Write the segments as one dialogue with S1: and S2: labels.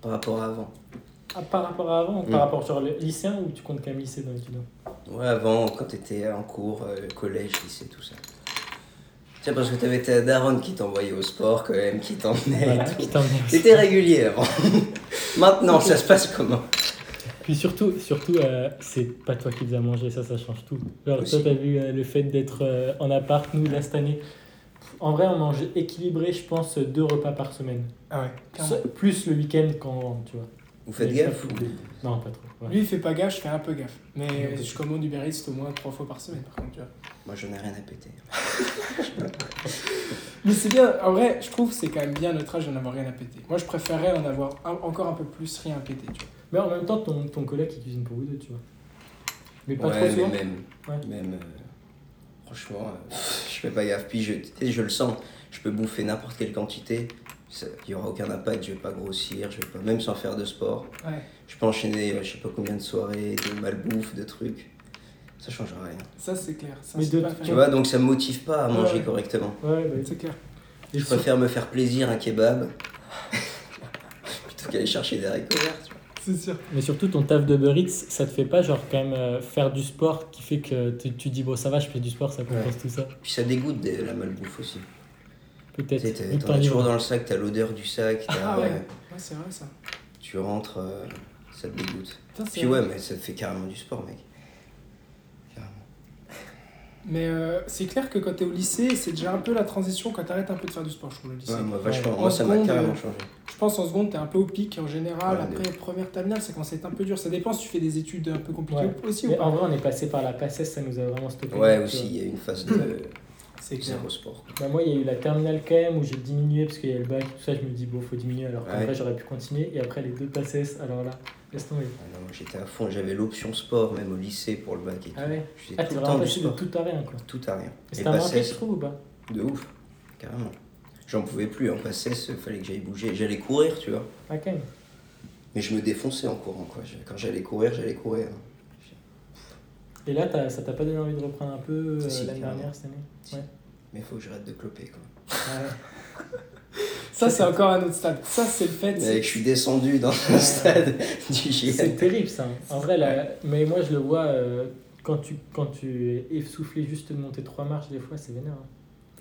S1: par rapport à avant.
S2: Ah, par rapport à avant,
S1: Mm.
S2: par rapport sur le lycéen ou tu comptes quand même lycée dans l'étudiant
S1: Ouais, avant, quand t'étais en cours, euh, collège, lycée, tout ça. Tu sais, parce que t'avais ta daronne qui t'envoyait au sport, quand même, qui t'emmenait.
S2: Voilà.
S1: C'était régulier avant. Maintenant, ça se passe comment?
S2: Puis surtout, surtout euh, c'est pas toi qui faisais à manger, ça, ça change tout. Genre,
S1: Aussi.
S2: toi, t'as vu euh, le fait d'être euh, en appart, nous, là, cette année. En vrai, on mange équilibré, je pense, deux repas par semaine.
S3: Ah ouais,
S2: Plus le week-end quand, tu vois.
S1: Vous faites
S2: Mais
S1: gaffe ou-
S2: Non, pas trop. ouais.
S3: Lui, il fait pas gaffe, je fais un peu gaffe. Mais je commande Uber Eats au moins trois fois par semaine, par contre, tu vois.
S1: Moi, j'en ai rien à péter.
S3: Mais c'est bien, en vrai, je trouve que c'est quand même bien notre âge d'en avoir rien à péter. Moi, je préférerais en avoir un- encore un peu plus rien à péter, tu vois.
S2: Mais en même temps, ton, ton collègue, il cuisine pour vous deux, tu vois. Mais pas
S1: ouais,
S2: trop
S1: mais
S2: souvent.
S1: même.
S2: Ouais.
S1: Même. euh, franchement, euh, je fais pas gaffe. Puis, je, je le sens. Je peux bouffer n'importe quelle quantité. Il y aura aucun impact. Je vais pas grossir. Je vais pas. Même sans faire de sport.
S3: Ouais.
S1: Je peux enchaîner, euh, je sais pas combien de soirées, de malbouffe, de trucs. Ça changera rien.
S3: Ça, c'est clair. Ça,
S2: Mais
S3: c'est
S2: de-
S3: pas
S2: tu
S1: vois, donc ça me motive pas à manger
S3: ouais.
S1: correctement.
S2: Ouais, bah,
S3: C'est clair.
S2: et
S1: Je
S2: sur-
S1: préfère me faire plaisir un kebab plutôt qu'aller chercher des haricots verts.
S3: C'est sûr.
S2: Mais surtout, ton taf de Uber Eats, ça te fait pas, genre, quand même, euh, faire du sport qui fait que tu, tu dis, bon, ça va, je fais du sport, ça compense tout ça.
S1: Puis ça dégoûte de la malbouffe aussi. Tu
S2: Peut-être.
S1: t'en as toujours dans le sac, t'as l'odeur du sac,
S3: Ah ouais.
S1: ouais,
S3: Ouais, c'est vrai, ça.
S1: tu rentres, euh, ça te dégoûte.
S3: Putain,
S1: Puis
S3: vrai.
S1: ouais, mais ça te fait carrément du sport, mec. Carrément.
S3: Mais euh, c'est clair que quand t'es au lycée, c'est déjà un peu la transition quand t'arrêtes un peu de faire du sport, je trouve, le lycée.
S1: Ouais, moi, vachement,
S3: En
S1: moi ça m'a carrément changé.
S3: Je pense en seconde, t'es un peu au pic en général.
S1: Ouais,
S3: Après, première terminale, ça commence à être un peu dur. Ça dépend si tu fais des études un peu compliquées
S2: Ouais.
S3: aussi
S2: Mais
S3: ou pas.
S2: en vrai, on est passé par la PACES, ça nous a vraiment stoppé.
S1: Ouais,
S2: tu
S1: aussi, il y a une phase de
S3: C'est
S1: zéro sport.
S2: Bah, moi, il y a eu la terminale quand même où j'ai diminué parce qu'il y a le bac, tout ça. Je me dis, bon, faut diminuer alors qu'en
S1: Ouais.
S2: vrai, j'aurais pu continuer. Et après, les deux PACES, alors là, laisse tomber.
S1: Ah non, moi, J'étais à fond, j'avais l'option sport, même au lycée pour le bac et tout.
S2: Ah ouais Ah,
S1: tout
S2: t'es vraiment passé de tout à rien, quoi.
S1: Tout à rien.
S2: C'était un manqué, je trouve, ou pas?
S1: De ouf, carrément. J'en pouvais plus, en passé, il fallait que j'aille bouger. J'allais courir, tu vois.
S2: Même.
S1: Mais je me défonçais en courant, quoi. Quand j'allais courir, j'allais courir.
S2: Et là, ça t'a pas donné envie de reprendre un peu euh,
S1: Si,
S2: l'année dernière, cette année?
S1: Si.
S2: Ouais.
S1: Mais il faut que j'arrête de cloper, quoi.
S2: Ouais.
S3: Ça, c'est encore un autre stade. Ça, c'est le fait. c'est-
S1: Mec, je suis descendu dans le stade du
S2: C'est
S1: GN.
S2: terrible ça. En vrai, là, mais moi je le vois euh, quand tu quand tu es essoufflé juste de monter trois marches des fois, c'est vénère. Hein.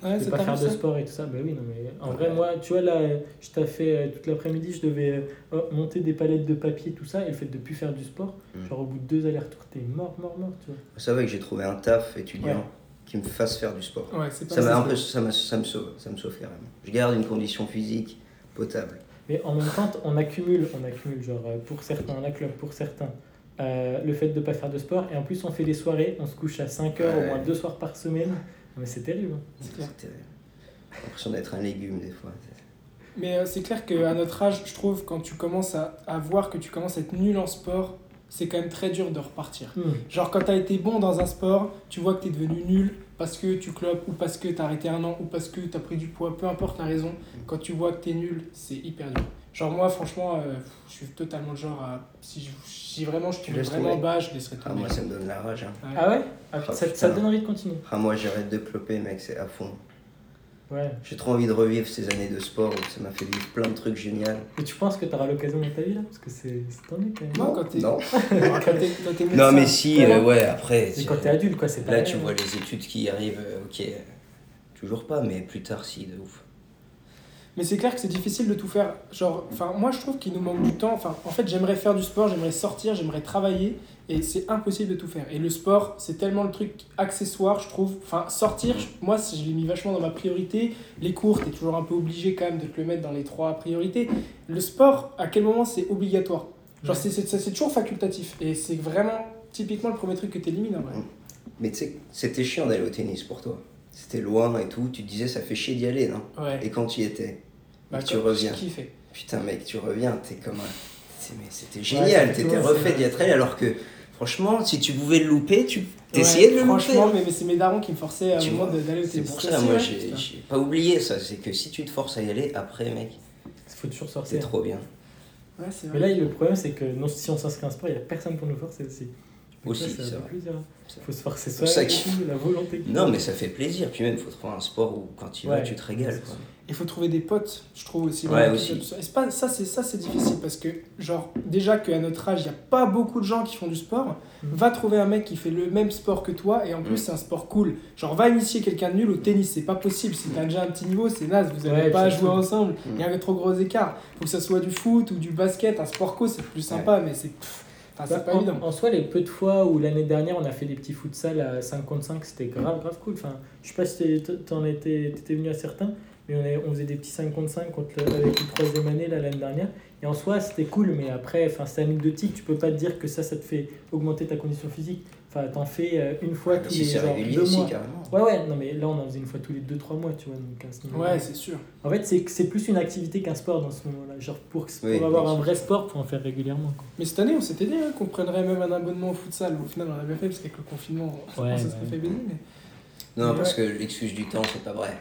S3: Ouais,
S2: de
S3: c'est
S2: pas faire de sport et tout ça. Bah oui, non mais en
S1: Ouais.
S2: vrai moi, tu vois là, je t'ai fait euh, toute l'après-midi, je devais euh, oh, monter des palettes de papier tout ça et le fait de plus faire du sport,
S1: Mm.
S2: genre au bout de deux allers-retours, t'es mort mort mort, tu vois.
S1: Ça va que j'ai trouvé un taf étudiant
S2: Ouais.
S1: qui me fasse faire du sport.
S3: Ouais, c'est pas
S1: Ça, m'a
S3: ça.
S1: un peu, ça, m'a- ça me sauve, ça me sauve carrément. Je garde une condition physique potable.
S2: Mais en même temps, on accumule, on accumule genre euh, pour certains la club, pour certains euh, le fait de pas faire de sport et en plus on fait des soirées, on se couche à 5 heures
S1: Ouais.
S2: au moins deux soirs par semaine. Non, Mais c'est terrible. hein.
S3: C'est clair.
S1: J'ai l'impression d'être un légume des fois.
S3: Mais euh, c'est clair qu'à notre âge, je trouve, quand tu commences à, à voir que tu commences à être nul en sport, c'est quand même très dur de repartir.
S2: Hmm.
S3: Genre, quand t'as été bon dans un sport, tu vois que t'es devenu nul parce que tu clopes ou parce que t'as arrêté un an ou parce que t'as pris du poids, peu importe la raison. Quand tu vois que t'es nul, c'est hyper dur. Genre, moi, franchement, euh, je suis totalement le genre à. Si, je, si vraiment je tombe
S1: laisses
S3: vraiment
S1: tomber
S3: bas, je laisserai
S1: Ah,
S3: tomber.
S1: moi, ça me donne la rage. hein.
S3: Ouais.
S2: Ah ouais Ah,
S1: Ah,
S2: ça, ça te donne envie de continuer
S1: Ah, moi, j'arrête de cloper, mec, c'est à fond.
S2: Ouais.
S1: J'ai trop envie de revivre ces années de sport où ça m'a fait vivre plein de trucs géniaux.
S2: Et tu penses que tu auras l'occasion dans ta vie là? Parce que c'est c'est tendu quand même.
S3: Non, quand t'es.
S1: Non,
S3: quand t'es- quand t'es
S1: non
S3: médecin.
S1: mais si, euh, ouais, après.
S2: Mais quand t'es adulte quoi, c'est pas
S1: Là,
S2: pareil,
S1: tu vois les études qui arrivent, euh, ok. euh, Toujours pas, mais plus tard, si, de ouf.
S3: Mais c'est clair que c'est difficile de tout faire. Genre, enfin, moi je trouve qu'il nous manque du temps. Enfin, en fait, j'aimerais faire du sport, j'aimerais sortir, j'aimerais travailler, et c'est impossible de tout faire. Et le sport, c'est tellement le truc accessoire, je trouve. Enfin, sortir, moi, je l'ai mis vachement dans ma priorité. Les cours, t'es toujours un peu obligé quand même de te le mettre dans les trois priorités. Le sport, à quel moment c'est obligatoire? Genre,
S2: Ouais.
S3: c'est toujours facultatif. Et c'est vraiment typiquement le premier truc que t'élimines en vrai.
S1: Mais tu sais, c'était chiant d'aller au tennis pour toi. C'était loin et tout. Tu te disais, ça fait chier d'y aller, non
S3: Ouais.
S1: Et quand tu y étais,
S3: Bah,
S1: tu reviens.
S3: Kiffé.
S1: Putain, mec, tu reviens, t'es comme un. c'est- C'était génial,
S2: c'est
S1: t'étais refait
S2: c'est-
S1: d'y être allé, alors que, franchement, si tu pouvais le louper, tu essayais
S3: Ouais,
S1: de le
S3: Franchement,
S1: louper.
S3: mais, mais c'est mes darons qui me forçaient à un
S1: Tu
S3: de- d'aller au
S1: C'est pour
S3: Ça,
S1: ça,
S3: c'est
S1: moi,
S3: vrai,
S1: j'ai pas oublié ça. C'est que si tu te forces à y aller, après, mec,
S2: Il faut toujours
S1: c'est
S2: sortir.
S1: trop bien.
S3: Ouais, c'est
S2: Mais
S3: vrai.
S2: là, le problème, c'est que non, si on s'inscrit à un sport, il n'y a personne pour nous forcer aussi.
S1: Aussi,
S2: ça, fait
S1: vrai.
S2: plaisir. hein. Faut se forcer
S1: ça
S2: ça,
S1: qu'il-
S2: la volonté.
S1: Non, mais ça fait plaisir. Puis même, il faut trouver un sport où quand tu y vas,
S2: Ouais.
S1: tu te régales.
S3: Il faut trouver des potes, je trouve aussi.
S1: Ouais, aussi.
S3: ça. C'est pas, ça, c'est, ça, c'est difficile parce que, genre, déjà qu'à notre âge, il n'y a pas beaucoup de gens qui font du sport.
S2: Mhm.
S3: Va trouver un mec qui fait le même sport que toi et en plus,
S1: Mhm.
S3: c'est un sport cool. Genre, va initier quelqu'un de nul au tennis, c'est pas possible. Si t'as déjà un petit niveau, c'est naze, vous n'allez
S2: Ouais,
S3: pas
S2: c'est
S3: jouer ensemble.
S1: Mhm.
S3: Il y a un trop gros écart. Faut que ça soit du foot ou du basket, un sport co, c'est plus sympa, mais c'est. pff, Enfin, c'est
S2: Bah,
S3: pas
S2: en,
S3: évident.
S2: en soi, les peu de fois où l'année dernière on a fait des petits futsal à 5 contre 5, c'était grave, grave cool. Enfin, je sais pas si t'en étais, t'étais venu à certains, mais on, faisait des petits 5 contre 5 contre le- avec une troisième année l'année dernière. Et en soi, c'était cool, mais après, c'est anecdotique. Tu peux pas te dire que ça, ça te fait augmenter ta condition physique. Enfin, t'en fais euh, une fois tous
S1: Si
S2: les genre, deux
S1: aussi,
S2: mois.
S1: carrément.
S2: Ouais, ouais, non, mais là, on en faisait une fois tous les 2-3 mois, tu vois. Donc, à ce
S3: Ouais, c'est sûr.
S2: En fait, c'est c'est plus une activité qu'un sport dans ce moment-là. Genre, pour, pour
S1: Oui,
S2: avoir un vrai sport, faut en faire régulièrement. Quoi.
S3: Mais cette année, on s'était dit hein, qu'on prendrait même un abonnement au futsal. Au final, on l'a bien fait parce qu'avec le confinement,
S2: Ouais,
S3: ça
S2: ouais.
S3: serait fait baiser. Mais
S1: Non,
S3: Mais
S1: parce que l'excuse du temps, c'est pas vrai.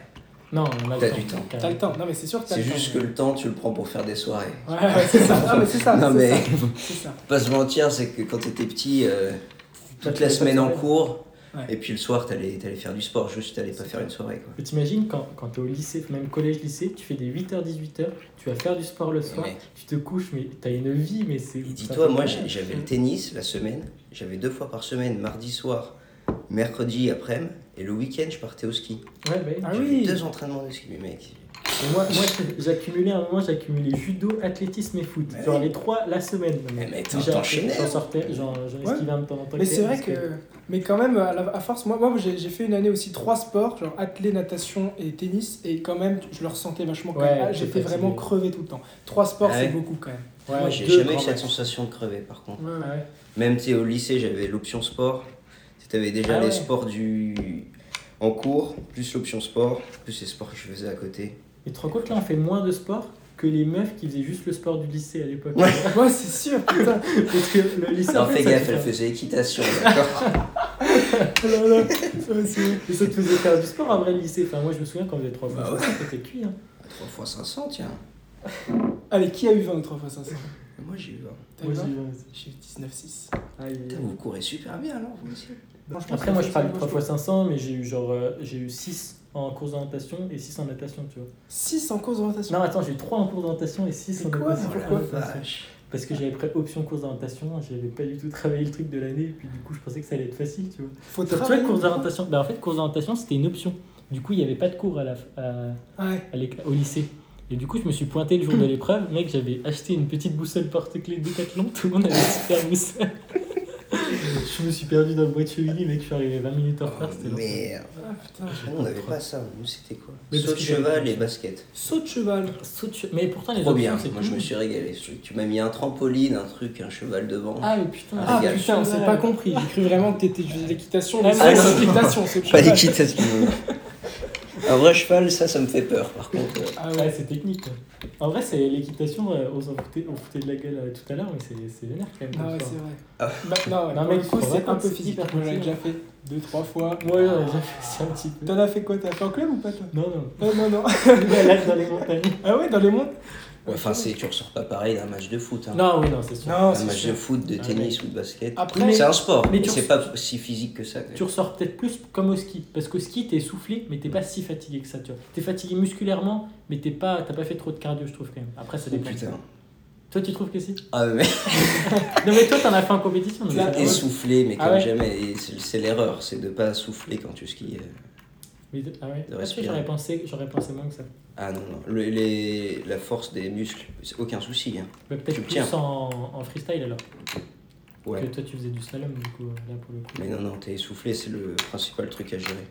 S2: Non, on a
S1: T'as
S2: le
S1: du temps.
S3: t'as le temps. Non, mais c'est sûr que t'as
S1: C'est
S3: le temps.
S1: juste que le temps, tu le prends pour faire des soirées.
S3: Ouais, ouais, c'est ça. Non, mais c'est ça.
S1: Non, mais-. Pas se mentir, c'est que quand t'étais petit, euh, toute
S2: tu
S1: la semaine en cours,
S3: Ouais.
S1: et puis le soir, t'allais allais faire du sport, juste t'allais pas faire une soirée. Quoi.
S2: Mais T'imagines quand, quand t'es au lycée, même collège-lycée, tu fais des 8h-18h, tu vas faire du sport le soir,
S1: Mais-
S2: tu te couches, mais t'as une vie, mais c'est.
S1: Dis-toi, moi j'avais le tennis la semaine, j'avais deux fois par semaine, mardi soir, mercredi après-midi, et le week-end je partais au ski.
S2: Ouais, bah oui.
S3: Ah oui.
S1: deux entraînements de ski, mais mec.
S2: Moi, moi j'accumulais à un moment, j'accumulais judo, athlétisme et foot. Genre les trois la semaine.
S1: Mais
S2: Déjà,
S1: t'enchaînais,
S2: J'en
S1: hein.
S2: sortais, j'en j'en
S3: Ouais.
S2: esquivais un de temps en temps.
S3: Mais c'est vrai que. Mais quand même, à, la- à force, moi, moi j'ai fait une année aussi trois sports, genre athlé, natation et tennis, et quand même, je le ressentais vachement
S2: Ouais,
S3: J'étais vraiment crevé tout le temps. Trois sports,
S1: Ah
S3: c'est beaucoup quand même.
S2: Ouais,
S1: Moi j'ai jamais eu cette sensation de crever par contre.
S3: Ouais, ouais.
S2: Ouais.
S1: Même tu au lycée j'avais l'option sport. Tu avais déjà
S2: Ah
S1: les sports du en cours, plus l'option sport, plus les sports que je faisais à côté.
S2: Et tu te rends compte, là, on fait moins de sport que les meufs qui faisaient juste le sport du lycée à l'époque.
S1: Ouais.
S3: Ouais, c'est sûr, putain.
S2: Parce que le lycée. En fait,
S1: fais gaffe, elle faisait équitation, d'accord
S3: Oh là là. Ouais, c'est vrai.
S2: Et ça te faisait faire du sport en vrai, le lycée. Enfin, moi, je me souviens quand on faisait 3 fois,
S1: Bah ouais.
S2: c'était cuit. Hein.
S1: 3 fois 500, tiens.
S3: Allez, qui a eu 20 ou 3 fois 500
S1: Moi j'ai eu un.
S3: T'as eu
S2: Moi,
S3: 20
S2: j'ai eu-
S3: J'ai eu 19,6.
S2: Aïe, aïe,
S1: Putain,
S2: aïe.
S1: vous courez super bien alors, vous aussi?
S2: Après, moi, je parle de 3
S3: fois
S2: fois 500, mais j'ai eu genre euh, j'ai eu 6 en cours d'orientation et 6 en natation, tu vois.
S3: 6 en cours d'orientation.
S2: Non, attends, j'ai eu 3 en cours d'orientation et 6 en natation.
S3: Pourquoi
S2: Ah. Parce que j'avais pris option cours d'orientation, j'avais pas du tout travaillé le truc de l'année, et puis du coup, je pensais que ça allait être facile, tu vois.
S3: Faut
S2: Tu vois, cours d'orientation, bah, en fait, cours d'orientation, c'était une option. Du coup, il n'y avait pas de cours à la, à,
S3: Ouais.
S2: à l'éc- au lycée. Et du coup, je me suis pointé le jour de l'épreuve. Mec, j'avais acheté une petite boussole porte-clés Decathlon. Tout le monde avait une super boussole. Je me suis perdu dans le bois de Chevigny, mec. Je suis arrivé 20 minutes en retard. C'était
S1: merde.
S3: Ah putain.
S1: Nous, on n'avait pas ça. Nous, c'était quoi
S2: Mais
S1: Saut de
S2: que
S1: cheval
S2: pas
S1: et basket.
S3: Saut de cheval.
S2: Saut de che- Mais pourtant, les
S1: Trop
S2: options,
S1: bien.
S2: c'est
S1: Moi, je me suis régalé. ce truc. Tu m'as mis un trampoline, un truc, un cheval devant.
S2: Ah, mais putain.
S3: Ah
S1: Régal.
S3: putain, on s'est pas compris. J'ai cru vraiment que t'étais juste l'équitation.
S2: Ah, non,
S3: c'est l'équitation, de
S1: Pas
S3: cheval.
S1: d'équitation. Un vrai cheval, ça, ça me fait peur. Par contre, euh,
S3: Ah
S2: Ouais, c'est technique. En vrai, c'est l'équitation, euh, on s'en foutait, on foutait de la gueule euh, tout à l'heure, mais c'est c'est vénère quand même.
S3: Ah ouais, c'est vrai.
S1: Ah.
S3: Bah, non, ouais,
S2: Non, mais
S3: le coup,
S2: faut
S3: c'est un peu
S2: que c'est
S3: physique. j'avais
S2: facile.
S3: déjà fait deux, trois fois.
S2: Moi, ouais, j'ai fait ça un petit peu.
S3: T'en as fait quoi T'as fait en club ou pas toi?
S2: Non, non.
S3: Non, non, non.
S2: Balade dans les montagnes.
S3: Ah ouais, dans les mondes
S1: ouais, enfin, c'est, tu ressors pas pareil d'un match de foot. Hein.
S2: Non, oui, non, c'est sûr.
S3: Non,
S1: un
S3: c'est
S1: match
S3: sûr.
S1: de foot, de
S2: Ah,
S1: tennis ou de basket.
S3: Après,
S1: c'est un sport,
S2: mais
S1: c'est pas si physique que ça. quand même.
S2: Tu ressors peut-être plus comme au ski. Parce qu'au ski, t'es essoufflé, mais t'es pas si fatigué que ça, tu vois. T'es fatigué musculairement, mais t'es pas, t'as pas fait trop de cardio, je trouve, quand même. Après, ça
S1: Oh,
S2: dépend.
S1: putain.
S2: Toi, tu trouves que si?
S1: Ah, mais
S2: Non, mais toi, t'en as fait en compétition. va.
S1: essoufflé, mais
S2: Ah
S1: comme
S2: ouais.
S1: jamais. Et c'est, c'est l'erreur, c'est de pas souffler quand tu skis. Euh.
S2: Mais de- Ah ouais
S1: De
S2: Parce que
S1: respirer.
S2: j'aurais pensé, j'aurais pensé moins que ça.
S1: Ah non, non. Le- les, la force des muscles, c'est aucun souci. Hein.
S2: Mais Peut-être
S1: Tu
S2: plus
S1: tiens.
S2: en, en freestyle alors.
S1: Ouais.
S2: Que toi, tu faisais du slalom, du coup, là, pour le coup.
S1: Mais non, non, t'es essoufflé, c'est le principal truc à gérer.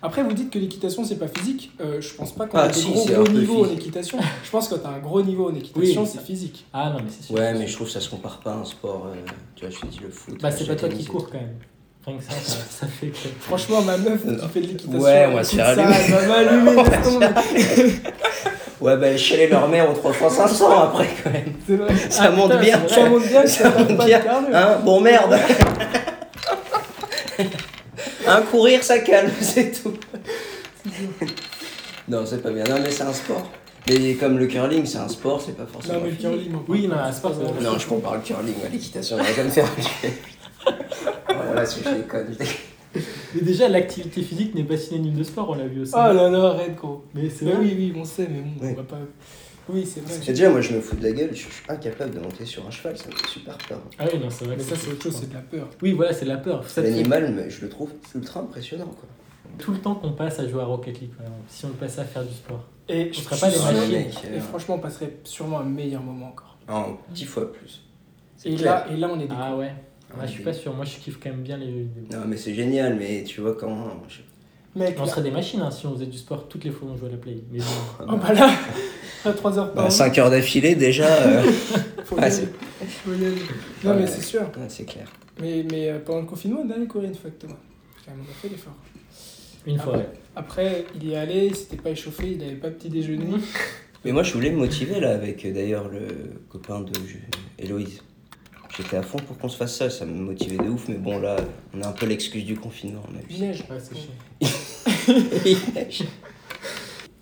S3: Après, vous dites que l'équitation c'est pas physique. Euh, je pense pas qu'on
S1: Ah,
S3: a des
S1: si,
S3: gros,
S1: c'est
S3: gros
S1: un peu
S3: niveaux en
S1: physique.
S3: équitation. Je pense que quand t'as un gros niveau en équitation,
S2: Oui,
S3: c'est physique.
S2: Ah non, mais c'est sûr.
S1: Ouais, mais je trouve que ça se compare pas à un sport. euh, tu vois, je te dis le foot.
S2: Bah, c'est pas toi qui cours quand même. Rien que ça, ça, ça fait que.
S3: Franchement, ma meuf qui fait de l'équitation,
S1: Ouais, on va
S3: elle
S1: se faire
S3: ça,
S1: allumer.
S3: elle va m'allumer, laisse tomber.
S1: Ouais, bah, chialer leur mère aux 3 fois 500 après, quand même.
S3: C'est vrai.
S1: Ça
S2: Ah,
S1: monte
S2: putain,
S1: bien.
S2: c'est
S3: Ça monte bien
S1: Ça monte
S3: pas
S1: bien.
S3: cardio.
S1: Hein Bon, merde. Un courir, ça calme, c'est tout. non, c'est pas bien. Non, mais c'est un sport. Mais comme le curling, c'est un sport, c'est pas forcément.
S3: Non, mais le curling,
S2: Oui, non, un sport, c'est-
S1: Non, je compare le curling à l'équitation, on va me faire tuer. Voilà, si je déconne.
S2: Mais déjà, l'activité physique n'est pas synonyme de sport, on l'a vu aussi.
S3: Oh là là, arrête gros.
S2: Mais c'est vrai.
S3: oui, oui, on sait, mais bon,
S1: Oui.
S3: on va pas. Oui, c'est
S1: Parce
S3: vrai.
S1: que déjà, moi, je me fous de la gueule, je suis incapable de monter sur un cheval, ça me fait super peur.
S2: Ah oui, non, c'est vrai.
S3: Mais ça, c'est autre chose, c'est de la peur.
S2: Oui, voilà, c'est de la peur. Ça
S1: L'animal, mais je le trouve ultra impressionnant, quoi.
S2: tout le temps qu'on passe à jouer à Rocket League, par exemple, si on le passait à faire du sport.
S3: Et
S2: On
S3: je
S2: serait
S3: suis
S2: pas des
S3: sûr-
S2: machines.
S1: mec,
S3: Et
S1: euh,
S3: franchement, on passerait sûrement un meilleur moment encore.
S1: en dix fois plus.
S3: Et
S1: clair.
S3: là, et là, on est des
S2: Ah ouais
S1: Ah,
S2: Moi, je suis pas sûr. Moi, je kiffe quand même bien les jeux vidéo.
S1: Non, mais c'est génial, mais tu vois, quand. je-
S3: Mec,
S2: On
S3: là-
S2: serait des machines hein, si on faisait du sport toutes les fois qu'on jouait à la play. Mais bon.
S3: Oh bah là, à 3 heures par
S1: Bah,
S3: jour,
S1: 5 heures d'affilée, déjà. euh,
S3: faut
S1: ah, c'est-
S3: Faut. Non, mais c'est sûr.
S1: ouais, c'est clair.
S3: Mais, mais euh, pendant le confinement, on allait courir une fois avec Thomas. Quand même, on a fait l'effort.
S2: Une fois, ouais.
S3: Après, il y est allé, il s'était pas échauffé, il avait pas petit déjeuner.
S1: Mais moi, je voulais me motiver là avec euh, d'ailleurs le copain de Héloïse. J'étais à fond pour qu'on se fasse ça, ça me motivait de ouf, mais bon, là, on a un peu l'excuse du confinement.
S3: Il neige.
S2: Ouais, c'est chiant.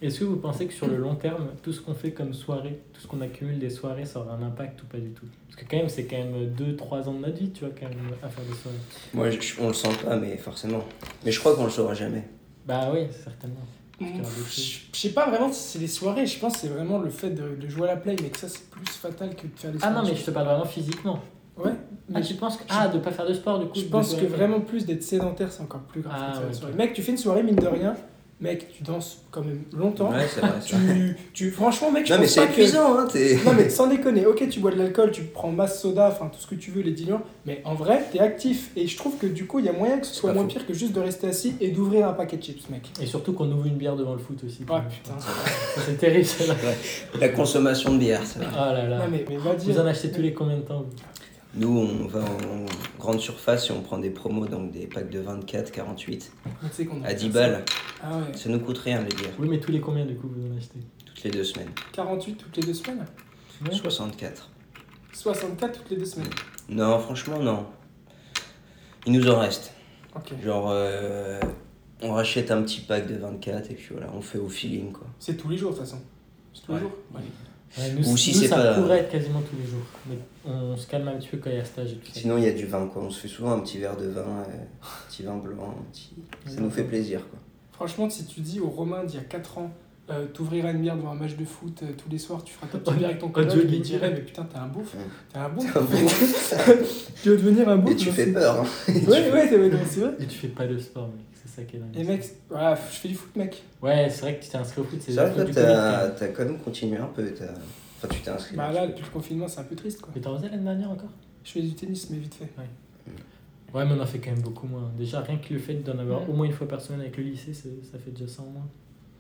S2: Est-ce que vous pensez que sur le long terme, tout ce qu'on fait comme soirée, tout ce qu'on accumule des soirées, ça aura un impact ou pas du tout? Parce que quand même, c'est quand même 2-3 ans de notre vie, tu vois, quand même, à faire des soirées.
S1: Moi, je- on le sent pas, mais forcément. Mais je crois qu'on le saura jamais.
S2: Bah oui, certainement.
S3: Je sais pas vraiment si c'est les soirées, je pense que c'est vraiment le fait de, de jouer à la play, mais que ça c'est plus fatal que de faire des
S2: Ah
S3: soirées.
S2: non, mais je te parle vraiment physiquement.
S3: Ouais,
S2: Ah,
S3: mais
S2: tu penses que... Ah, de pas faire de sport, du coup
S3: je pense que vraiment plus d'être sédentaire c'est encore plus grave
S2: Ah, ouais.
S3: Mec, tu fais une soirée, mine de rien, mec, tu danses quand même longtemps.
S1: Ouais, c'est vrai.
S3: Tu, tu, franchement, mec, je
S1: Non, mais
S3: pense
S1: c'est
S3: pas que.
S1: hein, t'es.
S3: Non mais sans déconner, ok tu bois de l'alcool, tu prends masse soda, enfin tout ce que tu veux, les diluants, mais en vrai t'es actif et je trouve que du coup il y a moyen que ce soit moins pire que juste de rester assis et d'ouvrir un paquet de chips mec.
S2: Et surtout qu'on ouvre une bière devant le foot aussi.
S3: Ah putain.
S2: Ça, C'est terrible, celle-là.
S1: La consommation de bière, ça.
S2: Oh là là.
S3: Non mais, mais va
S2: Vous en achetez tous les combien de temps vous?
S1: Nous, on va en grande surface et on prend des promos, donc des packs de 24, 48,
S3: Mais tu sais qu'on a
S1: à
S3: fait
S1: 10
S3: ça.
S1: balles.
S3: Ah ouais.
S1: Ça nous coûte rien, les bières.
S2: Oui, mais tous les combien du coup vous en achetez?
S1: Toutes les deux semaines.
S3: 48 toutes les deux semaines?
S2: Ouais.
S1: 64.
S3: 64 toutes les deux semaines?
S1: Non, franchement, non. Il nous en reste.
S3: Ok.
S1: Genre, euh, on rachète un petit pack de 24 et puis voilà, on fait au feeling, quoi.
S3: C'est tous les jours de toute façon. C'est tous les
S1: Ouais.
S3: jours Ouais.
S2: Ouais, nous,
S1: Ou si
S2: nous,
S1: c'est
S2: ça
S1: pas-
S2: pourrait être quasiment tous les jours. Mais on se calme un petit peu quand il y a stage et tout ça.
S1: Sinon, il y a du vin, quoi. On se fait souvent un petit verre de vin, euh, un petit vin blanc, un petit... ça nous fait plaisir, quoi.
S3: Franchement, si tu dis aux Romains d'il y a 4 ans, euh, t'ouvriras une bière devant un match de foot euh, tous les soirs, tu feras ta petite bière avec ton coloc, il dirait mais putain t'es un bouffe,
S1: Ouais.
S3: t'es un bouffe.
S1: Un
S3: en fait. tu veux devenir un bouffe
S1: Et tu fais
S3: c'est-
S1: peur, hein.
S3: Ouais, ouais, c'est ouais, non, c'est vrai.
S2: Et tu fais pas de sport, mec. C'est ça qui est dingue.
S3: Et mec, voilà, je fais du foot, mec.
S2: Ouais, c'est vrai que tu t'es inscrit au foot. C'est
S1: C'est vrai que t'as quand même continué un peu. t'as- Enfin, tu t'es inscrit.
S3: Bah là, depuis le confinement, c'est un peu triste quoi.
S2: Mais t'en faisais l'année dernière encore?
S3: Je fais du tennis, mais vite fait.
S2: Ouais, mais on en fait quand même beaucoup moins. Déjà, rien que le fait d'en avoir
S3: Ouais.
S2: au moins une fois par semaine avec le lycée, ça fait déjà ça en moins.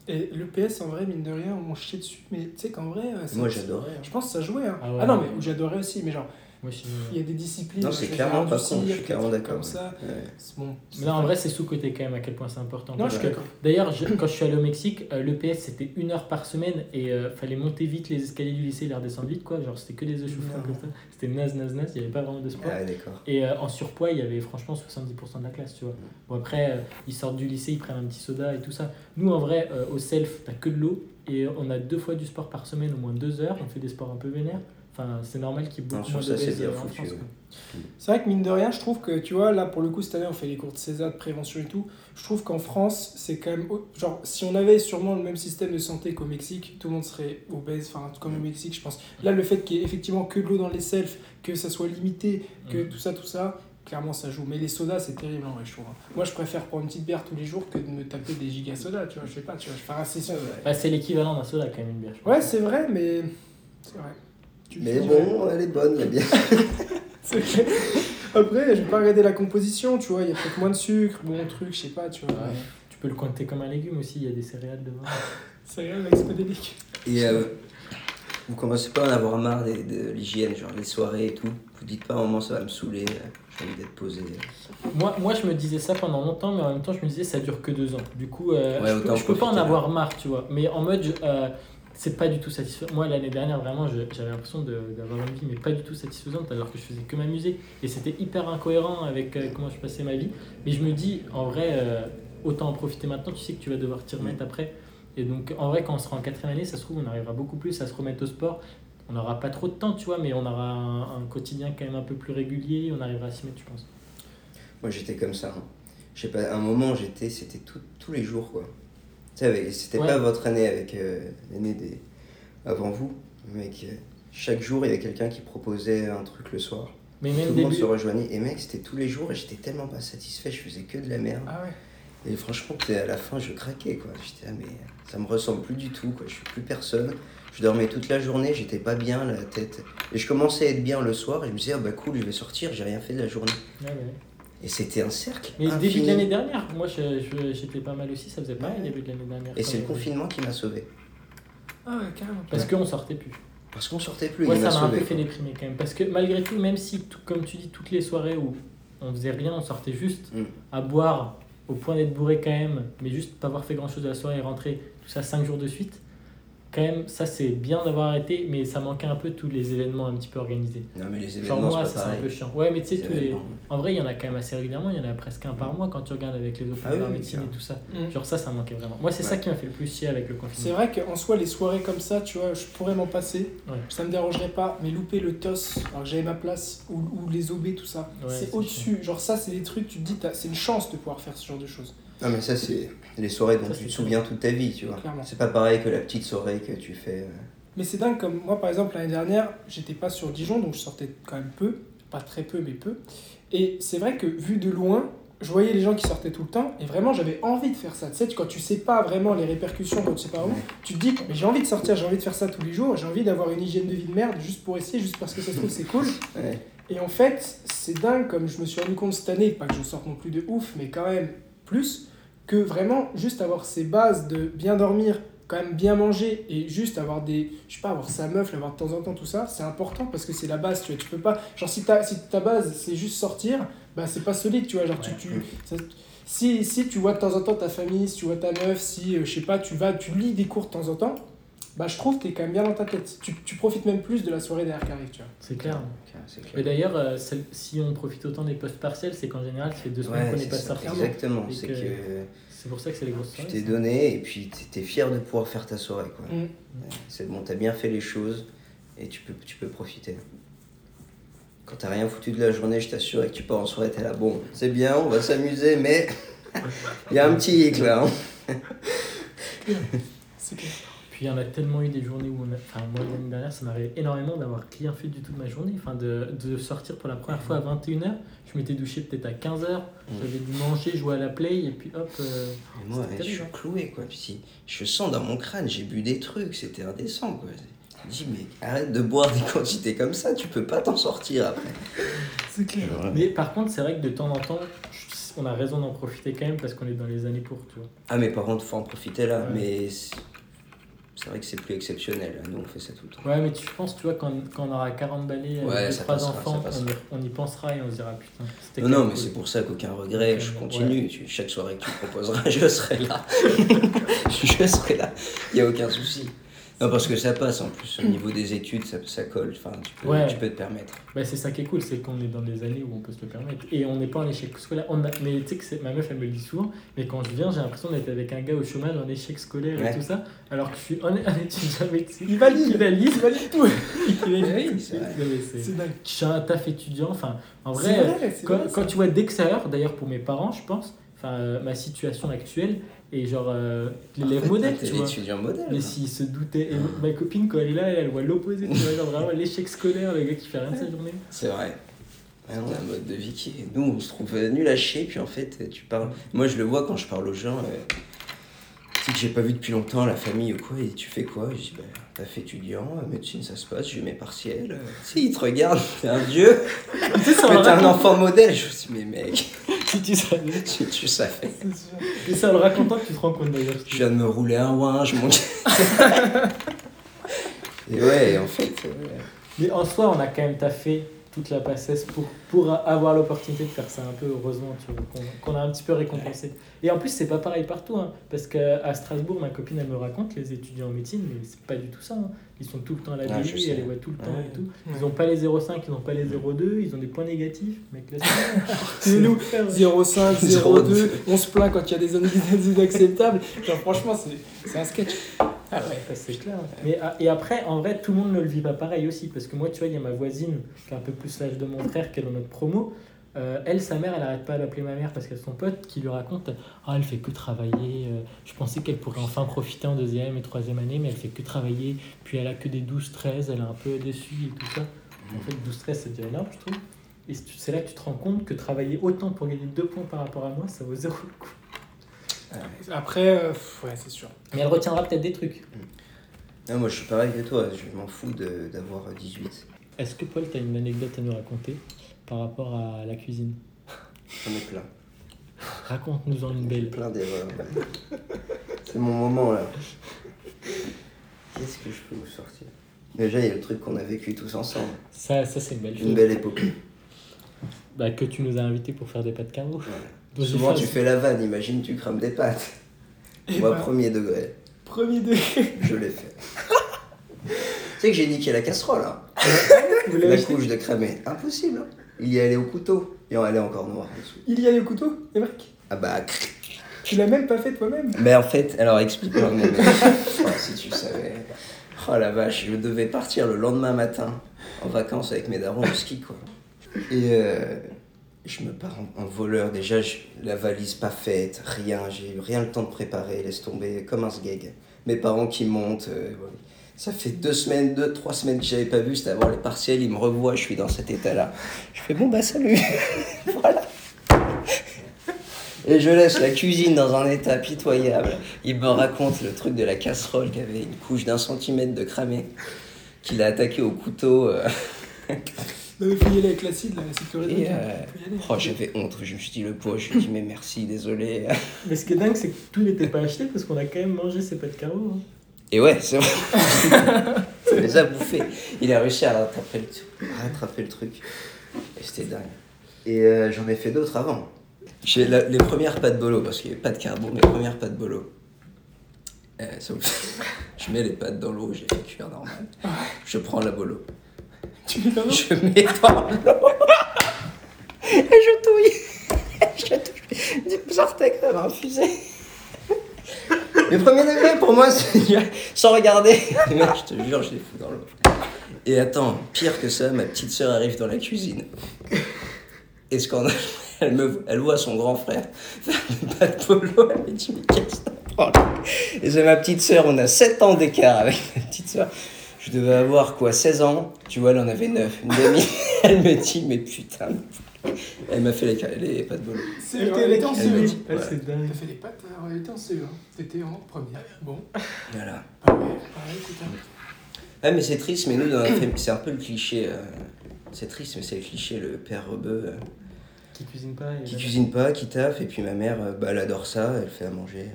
S3: Et le PS, en vrai, mine de rien, on chiait dessus, mais tu sais qu'en vrai. euh,
S1: Moi, j'adorais. hein.
S3: Je pense que ça jouait. Hein.
S2: Ah
S3: Ah, non, mais j'adorais aussi, mais genre,
S2: Moi, je suis.
S3: il y a des disciplines.
S1: Non,
S3: je
S1: c'est clairement pas con, je suis clairement d'accord.
S3: Comme ça.
S1: Ouais.
S3: C'est bon.
S2: Mais là, en vrai, c'est sous-côté quand même à quel point c'est important.
S3: Non, je suis d'accord.
S2: D'ailleurs, je- quand je suis allé au Mexique, euh, l'EPS c'était une heure par semaine et euh, fallait monter vite les escaliers du lycée et les redescendre vite, quoi. Genre, c'était que des échauffements comme ça. C'était naze, naze, naze, il n'y avait pas vraiment de sport.
S1: Ah, d'accord.
S2: Et euh, en surpoids, il y avait franchement 70% de la classe, tu vois. Bon, après, euh, ils sortent du lycée, ils prennent un petit soda et tout ça. Nous, en vrai, euh, au self, t'as que de l'eau et on a deux fois du sport par semaine, au moins deux heures. On fait des sports un peu vénères. Enfin, c'est normal qu'il y ait beaucoup moins
S1: ça,
S2: de en France,
S1: ouais.
S2: quoi.
S3: C'est vrai que mine de rien, je trouve que, tu vois, là pour le coup, cette année, on fait les cours de César, de prévention et tout. Je trouve qu'en France, c'est quand même. Genre, si on avait sûrement le même système de santé qu'au Mexique, tout le monde serait obèse, enfin, comme au Mexique, je pense. Là, le fait qu'il y ait effectivement que de l'eau dans les selfs, que ça soit limité, que
S2: Mhm.
S3: tout ça, tout ça, clairement ça joue. Mais les sodas, c'est terrible en vrai, je trouve. hein. Moi, je préfère prendre une petite bière tous les jours que de me taper des giga sodas, tu vois. Je sais pas, tu vois, je fais un session.
S2: Bah, c'est l'équivalent d'un soda quand même, une bière. je.
S3: Ouais, c'est vrai, mais. C'est vrai.
S1: Mais bon, elle est bonne, la bière.
S3: Après, je vais pas regarder la composition, tu vois, il y a peut-être moins de sucre, bon truc, je sais pas, tu vois.
S2: Ouais. Tu peux le compter comme un légume aussi, il y a des céréales
S3: c'est pas délicat.
S1: Et euh, vous commencez pas à en avoir marre des- de, l'hygiène, genre les soirées et tout? Vous dites pas à un moment ça va me saouler, euh, j'ai envie d'être posé.
S2: Moi, moi, je me disais ça pendant longtemps, mais en même temps, je me disais ça dure que deux ans. Du coup, euh,
S1: Ouais,
S2: je, peux, je peux pas en
S1: profiter,
S2: avoir marre, tu vois. Mais en mode, je- euh, c'est pas du tout satisfaisant. Moi, l'année dernière, vraiment, j'avais l'impression de- d'avoir une vie, mais pas du tout satisfaisante, alors que je faisais que m'amuser. Et c'était hyper incohérent avec euh, comment je passais ma vie. Mais je me dis, en vrai, euh, autant en profiter maintenant, tu sais que tu vas devoir t'y remettre après. Et donc, en vrai, quand on sera en quatrième année, ça se trouve, on arrivera beaucoup plus à se remettre au sport. On n'aura pas trop de temps, tu vois, mais on aura un, un quotidien quand même un peu plus régulier, on arrivera à s'y mettre, je pense.
S1: Moi, j'étais comme ça. hein. Je sais pas, à un moment, j'étais, c'était tous les jours, quoi. C'était
S2: Ouais.
S1: pas votre année avec euh, l'année des... avant vous, mec. euh, chaque jour, il y avait quelqu'un qui proposait un truc le soir.
S2: Mais
S1: Tout le monde se rejoignait. Et mec, c'était tous les jours et j'étais tellement pas satisfait, je faisais que de la merde.
S3: Ah ouais.
S1: Et franchement, à la fin, je craquais, quoi. J'étais, ah, mais ça me ressemble plus du tout, quoi. Je suis plus personne. Je dormais toute la journée, j'étais pas bien, la tête. Et je commençais à être bien le soir, et je me disais, ah bah cool, je vais sortir, j'ai rien fait de la journée.
S2: Ouais, ouais.
S1: Et c'était un cercle.
S2: Mais
S1: infini.
S2: début de l'année dernière, moi je- je- j'étais pas mal aussi, ça faisait pareil
S1: Ouais.
S2: début de l'année dernière.
S1: Et c'est le confinement qui m'a sauvé.
S3: Ah ouais, carrément.
S2: Parce qu'on sortait plus.
S1: Parce qu'on sortait plus,
S2: Moi
S1: il
S2: ça
S1: m'a
S2: un peu fait déprimer quand même. Parce que malgré tout, même si, tout- comme tu dis, toutes les soirées où on faisait rien, on sortait juste
S1: Mm.
S2: à boire au point d'être bourré quand même, mais juste pas avoir fait grand chose de la soirée et rentrer, tout ça 5 jours de suite. Quand même, ça c'est bien d'avoir arrêté, mais ça manquait un peu tous les événements un petit peu organisés.
S1: Non, mais les
S2: Genre
S1: événements,
S2: moi,
S1: c'est
S2: c'est un peu chiant. Ouais, mais tu sais, tous les. En vrai, il y en a quand même assez régulièrement, il y en a presque un par mois quand tu regardes avec les open
S1: Ah oui,
S2: médecine et tout ça.
S3: Mm.
S2: Genre ça, ça manquait vraiment. Moi, c'est ça qui m'a fait le plus chier avec le
S3: C'est
S2: confinement.
S3: vrai qu'en soi, les soirées comme ça, tu vois, je pourrais m'en passer.
S2: Ouais.
S3: Ça me dérangerait pas. Mais louper le TOS, alors que j'avais ma place, ou, ou les OB, tout ça,
S2: Ouais,
S3: c'est
S2: c'est
S3: au-dessus. Genre, ça, c'est des trucs, tu te dis, c'est une chance de pouvoir faire ce genre de choses.
S1: Non, mais ça, c'est les soirées dont
S2: Ça,
S1: tu te souviens toute ta vie, tu vois. C'est pas pareil que la petite soirée que tu fais. euh,
S3: Mais c'est dingue, comme moi, par exemple, l'année dernière, j'étais pas sur Dijon, donc je sortais quand même peu. Pas très peu, mais peu. Et c'est vrai que, vu de loin, je voyais les gens qui sortaient tout le temps, et vraiment, j'avais envie de faire ça. Tu sais, quand tu sais pas vraiment les répercussions, quand tu sais pas où, tu te dis, mais j'ai envie de sortir, j'ai envie de faire ça tous les jours, j'ai envie d'avoir une hygiène de vie de merde, juste pour essayer, juste parce que ça se trouve, c'est cool.
S1: Ouais.
S3: Et en fait, c'est dingue, comme je me suis rendu compte cette année, pas que je sorte non plus de ouf, mais quand même plus, que vraiment, juste avoir ces bases de bien dormir, quand même bien manger, et juste avoir des, je sais pas, avoir sa meuf, l'avoir de temps en temps, tout ça, c'est important parce que c'est la base, tu vois, tu peux pas, genre si ta, si ta base c'est juste sortir, bah c'est pas solide, tu vois, genre
S2: Ouais.
S3: tu, tu ça- si, si tu vois de temps en temps ta famille, si tu vois ta meuf, si, euh, je sais pas, tu vas, tu lis des cours de temps en temps, bah je trouve que t'es quand même bien dans ta tête. Tu, tu profites même plus de la soirée derrière qui arrive, tu vois.
S2: C'est clair.
S1: C'est
S2: Et
S1: clair.
S2: d'ailleurs, euh, si on profite autant des postes partiels, c'est qu'en général, fait deux semaines
S1: Ouais,
S2: qu'on n'est
S1: c'est
S2: pas sorti.
S1: Exactement. C'est
S2: que-
S1: que
S2: C'est pour ça que c'est les grosses
S1: tu
S2: soirées.
S1: t'es
S2: ça.
S1: donné et puis t'es fier de pouvoir faire ta soirée, quoi.
S3: Mm.
S1: C'est bon, t'as bien fait les choses et tu peux, tu peux profiter. Quand t'as rien foutu de la journée, je t'assure, et que tu pars en soirée, t'es là, bon, c'est bien, on va s'amuser, mais il y a un petit hic là. hein.
S3: C'est clair.
S2: Puis il y en a tellement eu des journées où on a... Enfin, moi, l'année dernière, ça m'arrivait énormément d'avoir rien fait du tout de ma journée. Enfin, de, de sortir pour la première fois à 21h. Je m'étais douché peut-être à 15h. J'avais dû manger, jouer à la play, et puis hop. euh,
S1: Et moi,
S2: C'était
S1: je suis
S2: terrible,
S1: cloué, quoi. Puis si, je sens dans mon crâne, j'ai bu des trucs, c'était indécent, quoi. Je me dis, mais arrête de boire des quantités comme ça, tu peux pas t'en sortir après.
S3: C'est clair.
S2: Mais par contre, c'est vrai que de temps en temps, je- on a raison d'en profiter quand même parce qu'on est dans les années pour, tu vois.
S1: Ah, mais par contre, faut en profiter là,
S2: Ouais.
S1: mais c'est vrai que c'est plus exceptionnel. Nous, on fait ça tout le temps.
S2: Ouais, mais tu penses, tu vois, quand, quand on aura 40 balais avec
S1: Ouais,
S2: deux,
S1: ça
S2: trois
S1: passera,
S2: enfants, on y, on y pensera et on se dira putain.
S1: Non, non, mais c'est pour ça qu'aucun regret, je
S2: Ouais.
S1: continue. Tu- chaque soirée que tu proposeras, je serai là. je serai là. Il n'y a aucun souci. Non, parce que ça passe en plus. Au niveau des études, ça, ça colle. Enfin, tu peux,
S2: Ouais.
S1: tu peux te permettre.
S2: Bah, c'est ça qui est cool, c'est qu'on est dans des années où on peut se le permettre. Et on n'est pas en échec scolaire. On a- mais tu sais que ma meuf, elle me le dit souvent, mais quand je viens, j'ai l'impression d'être avec un gars au chômage en échec scolaire
S1: Ouais.
S2: et tout ça, alors que je suis un, étudiant médecine.
S3: Il valide.
S2: qui valide.
S3: Il valide tout.
S1: Oui, c'est
S3: dingue.
S2: Je suis un taf étudiant, enfin, en vrai,
S3: vrai,
S2: quand,
S3: vrai,
S2: quand
S3: ça.
S2: tu vois d'extérieur, d'ailleurs pour mes parents, je pense, enfin, euh, ma situation actuelle, et genre euh, l'élève
S1: fait,
S2: modèle,
S1: t'es
S2: tu vois.
S1: l'étudiant modèle.
S2: Mais s'ils se doutaient, et ma copine quand elle est là, elle, elle voit l'opposé, tu vois, genre vraiment l'échec scolaire, le gars qui fait rien de sa journée.
S1: C'est vrai. Ouais, on a un mode de vie qui est... Nous, on se trouve euh, nul à chier, puis en fait, tu parles... Moi, je le vois quand je parle aux gens. euh, Tu sais que j'ai pas vu depuis longtemps, la famille ou quoi, et tu fais quoi? Je dis, bah, taf étudiant, euh, médecine, ça se passe, j'ai mes partiels. euh. Tu sais, ils te regardent, t'es un dieu, t'es un enfant modèle. Je me dis, mais mec,
S2: si tu savais.
S1: tu, tu savais.
S2: Et c'est en le racontant que tu te rends compte d'ailleurs.
S1: Je viens de me rouler un ouin, je monte. et ouais, en fait, euh,
S2: Mais en soi, on a quand même taffé toute la passesse pour, pour avoir l'opportunité de faire ça un peu, heureusement, tu vois, qu'on qu'on a un petit peu récompensé. Et en plus, c'est pas pareil partout, hein, parce qu'à Strasbourg, ma copine, elle me raconte, les étudiants en médecine, mais c'est pas du tout ça. hein. Ils sont tout le temps à la
S1: Ah, sais.
S2: elle les voit tout le temps
S1: Ouais.
S2: et tout.
S3: Ouais.
S2: Ils ont pas les 0,5, ils ont pas les 0,2, ils ont des points négatifs. Mec, C'est nous.
S3: 0,5, 0,2, on se plaint quand il y a des zones inacceptables. Genre, franchement, c'est c'est un sketch.
S2: Ah ouais, c'est clair. Mais, ah, et après, en vrai, tout le monde ne le vit pas pareil aussi. Parce que moi, tu vois, il y a ma voisine qui a un peu plus l'âge de mon frère, qui est dans notre promo. Euh, elle, sa mère, elle arrête pas d'appeler ma mère parce qu'elle a son pote qui lui raconte Ah, elle fait que travailler. euh, je pensais qu'elle pourrait enfin profiter en deuxième et troisième année, mais elle fait que travailler. Puis elle a que des 12-13, elle est un peu déçue et tout ça. En fait, 12-13, c'est déjà énorme, je trouve. Et c'est là que tu te rends compte que travailler autant pour gagner deux points par rapport à moi, ça vaut zéro le coup.
S3: Après, euh, ouais, c'est sûr.
S2: Mais elle retiendra peut-être des trucs.
S1: Non, moi je suis pareil que toi, je m'en fous de- d'avoir 18.
S2: Est-ce que Paul, tu as une anecdote à nous raconter? Par rapport à la cuisine
S1: J'en ai plein.
S2: Raconte-nous-en une belle.
S1: Plein d'erreurs. C'est mon moment là. Qu'est-ce que je peux vous sortir? Déjà, il y a le truc qu'on a vécu tous ensemble.
S2: Ça, ça c'est une belle
S1: Une
S2: chose.
S1: belle épopée.
S2: Bah, que tu nous as invités pour faire des pâtes carreaux.
S1: Souvent, tu fais la vanne, imagine, tu crames des pâtes.
S3: Et
S1: Moi,
S3: bah,
S1: premier degré,
S3: premier degré.
S1: je l'ai fait. tu sais que j'ai niqué la casserole, hein.
S2: Vous l'avez
S1: La couche de cramé. Impossible. hein. Il y allait au couteau. Et elle est encore noire en dessous.
S3: Il y a les couteaux, les mecs
S1: Ah bah.
S3: Tu l'as même pas fait toi-même
S1: Mais en fait, alors explique-moi. Oh, si tu savais. Oh la vache, je devais partir le lendemain matin en vacances avec mes darons au ski, quoi. Et euh, je me pars en, en voleur. Déjà, je- la valise pas faite, rien. J'ai eu rien le temps de préparer, laisse tomber, comme un sgeg. Mes parents qui montent. euh, ouais. Ça fait deux semaines, deux, trois semaines que j'avais pas vu, c'était avant les partiels. Ils me revoient, je suis dans cet état-là. Je fais bon, bah salut. voilà. Et je laisse la cuisine dans un état pitoyable. Il me raconte le truc de la casserole qui avait une couche d'un centimètre de cramé, qu'il a attaqué au couteau. euh,
S3: Non, mais faut y aller avec l'acide, chlorhydrique.
S1: et, euh, oh, j'avais honte, je me suis dit le poids, je lui ai dit mais merci, désolé.
S2: Mais ce qui est dingue, c'est que tout n'était pas acheté parce qu'on a quand même mangé ces pâtes carreaux. hein.
S1: Et ouais, c'est vrai. Il les a bouffés. Il a réussi à rattraper le, truc- à rattraper le truc. Et c'était dingue. Et euh, j'en ai fait d'autres avant. J'ai la- les premières pâtes bolo, parce qu'il n'y avait pas de carbone, mes premières pâtes bolo. Euh, ça je mets les pâtes dans l'eau, j'ai fait cuire normal. Je prends la bolo.
S3: Tu mets dans l'eau
S1: Je mets dans l'eau. Et je touille. Je touille. Du sortais comme infusé. Le premier degré pour moi, c'est sans regarder. Je te jure, je les fous dans l'eau. Et attends, pire que ça, ma petite sœur arrive dans la cuisine. Et scandale, elle, me, elle voit son grand frère faire des pâtes polo. Elle me dit, mais qu'est-ce que Et c'est ma petite sœur, on a 7 ans d'écart avec ma petite sœur. Je devais avoir quoi, 16 ans? Tu vois, elle en avait 9. Une demi. Elle me dit, mais putain. Elle m'a fait les, les pâtes bolo.
S3: C'est
S2: Elle
S3: elle était en
S1: elle m'a
S3: CE1.
S1: dit.
S2: Ah,
S1: Ouais.
S2: c'est dingue.
S3: T'as fait des pâtes, alors elle était en CE1. C'était en première. Bon,
S1: Voilà.
S3: pareil, pareil, écoute. hein.
S1: Ah, mais c'est triste, mais nous, dans la famille, c'est un peu le cliché. euh, c'est triste, mais c'est le cliché, le père rebeu euh,
S2: Qui cuisine pas. et
S1: qui
S2: là-
S1: cuisine pas, qui taffe, et puis ma mère, euh, bah, elle adore ça, elle fait à manger.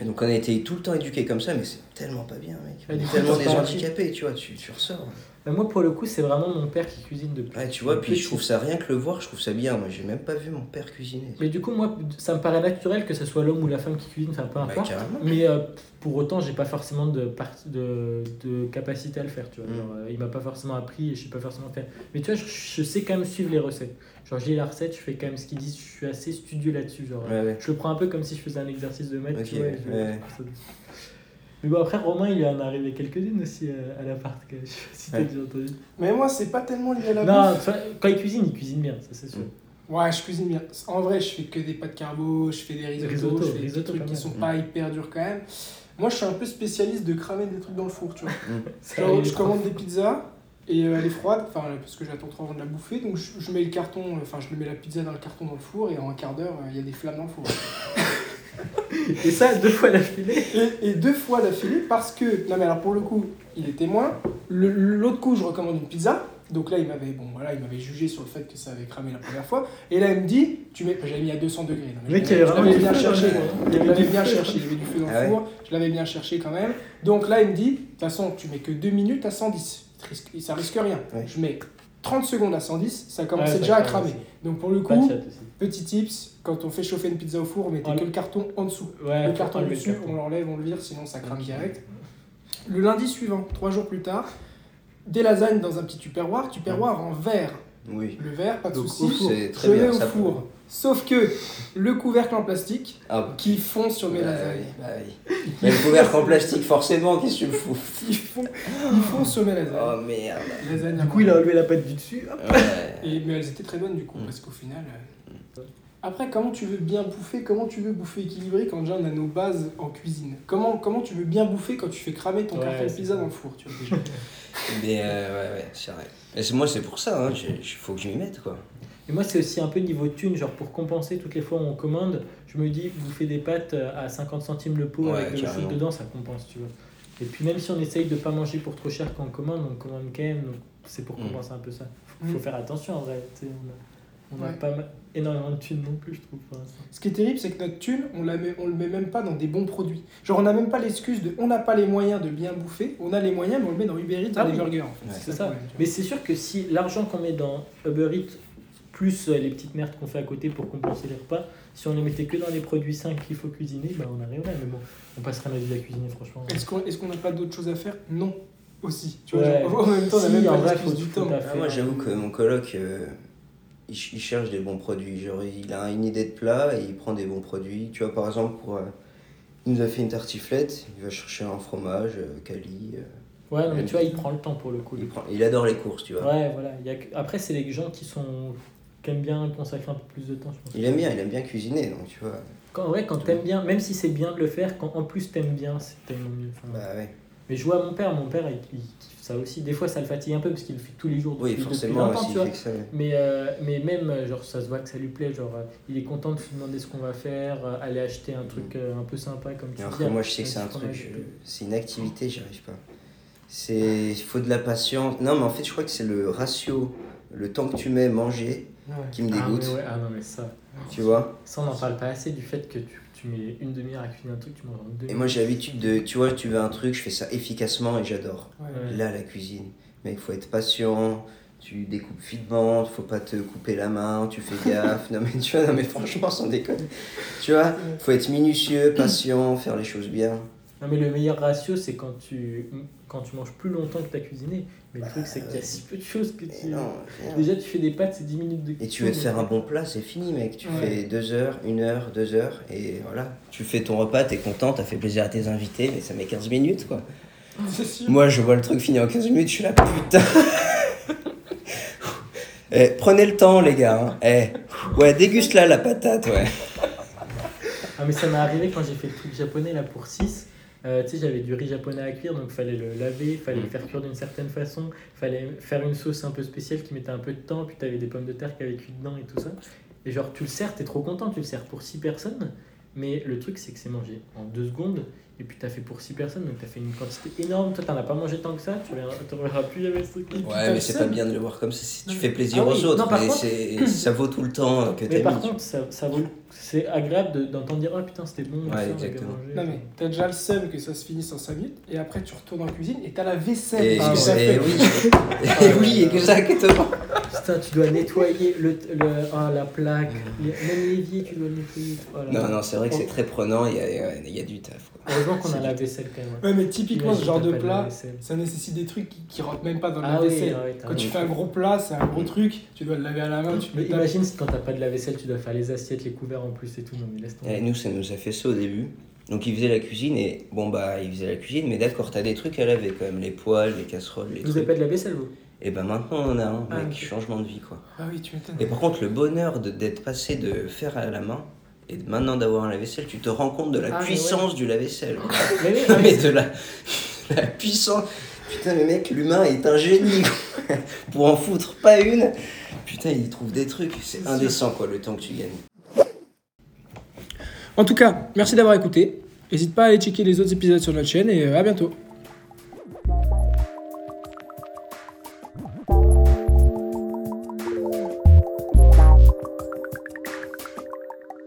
S1: Et donc on a été tout le temps éduqués comme ça, mais c'est tellement pas bien, mec. Tellement des handicapés, tu vois, tu, tu ressors.
S2: Mais moi, pour le coup, c'est vraiment mon père qui cuisine depuis.
S1: Ouais, tu vois, puis je trouve ça, rien que le voir, je trouve ça bien. Moi, j'ai même pas vu mon père cuisiner.
S2: Mais du coup, moi, ça me paraît naturel que ce soit l'homme ou la femme qui cuisine, enfin peu
S1: Bah,
S2: importe.
S1: carrément.
S2: Mais euh, pour autant, j'ai pas forcément de, de, de capacité à le faire, tu vois.
S1: Mm.
S2: Genre, euh, il m'a pas forcément appris et je sais pas forcément faire. Mais tu vois, je, je sais quand même suivre les recettes. Genre, lis la recette, je fais quand même ce qu'ils disent, je suis assez studieux là-dessus. Genre,
S1: Ouais, ouais.
S2: je le prends un peu comme si je faisais un exercice de maths,
S1: Ok,
S2: tu vois. et je-
S1: ouais.
S2: Mais bon, après, Romain, il en est arrivé quelques-unes aussi euh, à l'appart, que je sais pas si t'as
S1: Ouais.
S2: déjà entendu.
S3: Mais moi, c'est pas tellement lié à la
S2: Non,
S3: bouffe.
S2: quand il cuisine, il cuisine bien, ça c'est sûr.
S3: Ouais, je cuisine bien. En vrai, je fais que des pâtes carbo, je fais des risottos,
S2: Risotto,
S3: je fais des
S2: risotto,
S3: trucs qui sont pas hyper durs quand même. Moi, je suis un peu spécialiste de cramer des trucs dans le four, tu vois. Genre,
S2: arrive
S3: je commande des pizzas et euh, elle est froide, enfin parce que j'attends trop avant de la bouffer, donc je, je mets le carton, enfin je mets la pizza dans le carton dans le four et en un quart d'heure euh, il y a des flammes dans le four.
S2: Et ça, deux fois d'affilée.
S3: Et, et deux fois d'affilée parce que, non mais alors pour le coup, il est témoin. L'autre coup, je recommande une pizza. Donc là, il m'avait bon, voilà, il m'avait jugé sur le fait que ça avait cramé la première fois. Et là, il me dit, tu mets, j'avais mis à 200 degrés. Non, mais je l'avais- bien cherché.
S2: four.
S3: Je l'avais bien cherché. Avait du feu dans
S1: Ah
S3: le
S1: ouais
S3: four. Je l'avais bien cherché quand même. Donc là, il me dit, de toute façon, tu mets que 2 minutes à 110. Ça risque- Ça risque rien.
S1: Ouais.
S3: Je mets 30 secondes à 110, ça commençait
S2: Ouais,
S3: déjà à
S2: crame
S3: cramer.
S2: aussi.
S3: Donc pour le coup, petit tips, quand on fait chauffer une pizza au four, mettez
S2: Voilà.
S3: que le carton en dessous.
S2: Ouais,
S3: Le carton
S2: le
S3: dessus,
S2: carton.
S3: on l'enlève, on le vire, sinon ça crame direct. Le lundi suivant, trois jours plus tard, des lasagnes dans un petit tupperware, tupperware en verre.
S1: Oui.
S3: Le verre, pas de
S2: Donc,
S3: souci.
S2: au four.
S1: C'est
S3: Je
S1: très
S3: mets
S1: bien
S3: au
S1: ça.
S3: four. Sauf que le couvercle en plastique
S1: Ah,
S3: qui fond sur mes
S1: bah
S3: lasagnes.
S1: oui, bah oui. Mais le couvercle en plastique, forcément, qu'est-ce que tu fous
S3: Ils font, ils font sur mes lasagnes.
S1: Oh merde.
S3: Lasagnes
S2: Du coup, il a relevé la patte du dessus. hop.
S1: Ouais.
S3: Et, mais elles étaient très bonnes du coup,
S1: Mm.
S3: parce qu'au final. euh, Après, comment tu veux bien bouffer Comment tu veux bouffer équilibré quand déjà on a nos bases en cuisine? Comment, comment tu veux bien bouffer quand tu fais cramer ton
S2: Ouais,
S3: carton de
S2: c'est
S3: pizza
S2: ça.
S3: dans le four tu vois.
S1: Mais euh, ouais, ouais, c'est vrai. Et c'est- moi, c'est pour ça, hein. Il faut que je m'y mette, quoi.
S2: Et moi, c'est aussi un peu niveau thune, genre pour compenser toutes les fois où on commande, je me dis, vous faites des pâtes euh, à 50 centimes le pot
S1: Ouais,
S2: avec l'eau chaude
S1: carrément.
S2: dedans, ça compense, tu vois. Et puis même si on essaye de pas manger pour trop cher quand on commande, on commande quand même, donc c'est pour
S1: Mm.
S2: compenser un peu ça. Faut,
S3: Mm.
S2: faut faire attention en vrai, tu sais, on a, on a
S3: Ouais.
S2: pas ma- énormément de thunes non plus, je trouve, l'instant.
S3: Ce qui est terrible, c'est que notre thune, on, la met, on le met même pas dans des bons produits. Genre, on n'a même pas l'excuse de on n'a pas les moyens de bien bouffer, on a les moyens, mais on le met dans Uber Eats, dans
S2: Ah
S3: des
S2: oui.
S3: burgers en fait.
S1: Ouais.
S2: C'est ça. Mais c'est sûr que si l'argent qu'on met dans Uber Eats, plus euh, les petites merdes qu'on fait à côté pour compenser les repas, si on les mettait que dans les produits sains qu'il faut cuisiner, bah on arriverait. Mais bon, on passera notre vie à cuisiner, franchement.
S3: Est-ce qu'on est-ce qu'on n'a pas d'autres choses à faire? Non. Aussi. Tu vois,
S2: Ouais.
S3: genre, en même temps, on a même pas
S2: vrai,
S3: du temps.
S1: Ah, moi, j'avoue que mon coloc, euh, il, ch- il cherche des bons produits. Genre, il a une idée de plat et il prend des bons produits. Tu vois, par exemple, pour, euh, il nous a fait une tartiflette. Il va chercher un fromage, euh, Cali. euh,
S2: Ouais, non, mais tu vois, il prend le temps pour le coup.
S1: il, prend, il adore les courses, tu vois.
S2: Ouais, voilà. Il y a que- Après, c'est les gens qui sont qui aiment bien consacrer un peu plus de temps, je pense.
S1: Il aime bien, il aime bien cuisiner, donc tu vois.
S2: Quand, ouais, quand t'aimes bien, même si c'est bien de le faire, quand en plus t'aimes bien, c'est tellement mieux. Enfin,
S1: Bah ouais.
S2: Mais je vois mon père, mon père, il, il ça aussi. Des fois, ça le fatigue un peu parce qu'il le fait tous les jours
S1: Oui,
S2: depuis, depuis
S1: forcément,
S2: longtemps,
S1: s'il
S2: tu vois.
S1: ça.
S2: Mais, euh, mais même, genre, ça se voit que ça lui plaît. Genre, euh, il est content de se demander ce qu'on va faire, euh, aller acheter un truc euh, un peu sympa, comme tu
S1: Alors
S2: dis.
S1: que moi, je sais que c'est un truc, c'est une activité, j'y arrive pas. C'est, il faut de la patience. Non, mais en fait, je crois que c'est le ratio, le temps que tu mets manger
S3: Ouais.
S1: qui me
S2: Ah,
S1: dégoûte.
S2: mais ouais, ah non, mais ça,
S1: Tu vois
S2: ça on n'en parle pas assez du fait que tu, tu mets une demi-heure à cuisiner un truc, tu manges en deux
S1: Et moi, j'ai l'habitude de, tu vois, tu veux un truc, je fais ça efficacement et j'adore.
S3: Ouais.
S2: Ouais.
S1: Là, la cuisine, mais il faut être patient. Tu découpes finement, faut pas te couper la main, tu fais gaffe. non mais tu vois, non mais franchement, sans déconner. Tu vois, faut être minutieux, patient, faire les choses bien.
S2: Non, mais le meilleur ratio, c'est quand tu, quand tu manges plus longtemps que tu as cuisiné. Mais le truc, c'est qu'il y a si peu de choses que tu.
S1: non.
S2: Déjà, tu fais des pâtes, c'est 10 minutes de
S1: Et tu veux te faire un bon plat, c'est fini, mec. Tu
S3: Ouais.
S1: fais deux heures, une heure, deux heures, et voilà. Tu fais ton repas, t'es content, t'as fait plaisir à tes invités, mais ça met 15 minutes, quoi.
S3: Sûr.
S1: Moi, je vois le truc finir en 15 minutes, je suis là, putain. Eh, prenez le temps, les gars. hein. Eh, ouais, déguste là la patate, ouais.
S2: Ah, mais ça m'est arrivé quand j'ai fait le truc japonais là pour 6. Tu sais, j'avais du riz japonais à cuire, donc fallait le laver, fallait le faire cuire d'une certaine façon, fallait faire une sauce un peu spéciale qui mettait un peu de temps, puis t'avais des pommes de terre qui avaient cuit dedans et tout ça. Et genre, tu le sers, t'es trop content, tu le sers pour 6 personnes, mais le truc c'est que c'est mangé en 2 secondes, et puis t'as fait pour 6 personnes, donc t'as fait une quantité énorme. Toi, t'en as pas mangé tant que ça, tu reverras, tu reverras plus jamais ce truc.
S1: Ouais, mais c'est pas bien de le voir comme ça. si Tu fais plaisir
S2: Ah oui,
S1: aux autres,
S2: non,
S1: mais
S2: contre-
S1: c'est- ça vaut tout le temps que
S2: Mais
S1: t'as
S2: par
S1: mis.
S2: contre, ça, ça vaut, c'est agréable de- d'entendre dire Oh putain, c'était bon,
S1: Ouais,
S2: ça,
S1: exactement.
S2: mangé.
S3: Non mais t'as déjà le seum que ça se finisse en 5 minutes et après tu retournes en cuisine et t'as la vaisselle.
S1: Et,
S2: Ah,
S3: ça
S1: et oui, et oui, exactement.
S2: Putain, tu dois nettoyer le, le, ah, la plaque, les- même l'évier, tu dois le nettoyer. Voilà.
S1: Non, non, c'est vrai que c'est très prenant, il y a, il y a du taf. Quoi.
S2: Heureusement qu'on a la vaisselle quand même.
S3: Ouais mais typiquement ce genre de plat, ça nécessite des trucs qui, qui rentrent même pas dans
S2: Ah
S3: la
S2: oui,
S3: vaisselle.
S2: ah oui,
S3: Quand tu fais un gros plat, c'est un gros truc, tu dois le laver à la main, tu
S2: Mais imagine si quand t'as pas de la vaisselle, tu dois faire les assiettes, les couverts en plus et tout. Non, mais laisse tomber.
S1: Et nous, ça nous a fait ça au début. Donc, il faisait la cuisine et bon, bah, il faisait la cuisine, mais d'accord, t'as des trucs à laver quand même, les poêles, les casseroles, les
S2: Vous avez
S1: trucs.
S2: pas de la vaisselle, vous?
S1: Et ben maintenant, on en a un,
S2: Ah,
S1: mec, changement de vie, quoi.
S3: Ah oui, tu m'étonnes.
S1: Et par contre, le bonheur de- d'être passé de faire à la main et maintenant d'avoir un lave-vaisselle, tu te rends compte de la
S2: Ah,
S1: puissance du lave-vaisselle.
S2: Mais oui,
S1: mais
S2: mais
S1: de la, la puissance. Putain, mais mec, l'humain est un génie. quoi. Pour en foutre pas une, putain, il trouve des trucs. C'est
S3: C'est
S1: indécent, quoi, le temps que tu gagnes.
S3: En tout cas, merci d'avoir écouté. N'hésite pas à aller checker les autres épisodes sur notre chaîne et euh, à bientôt.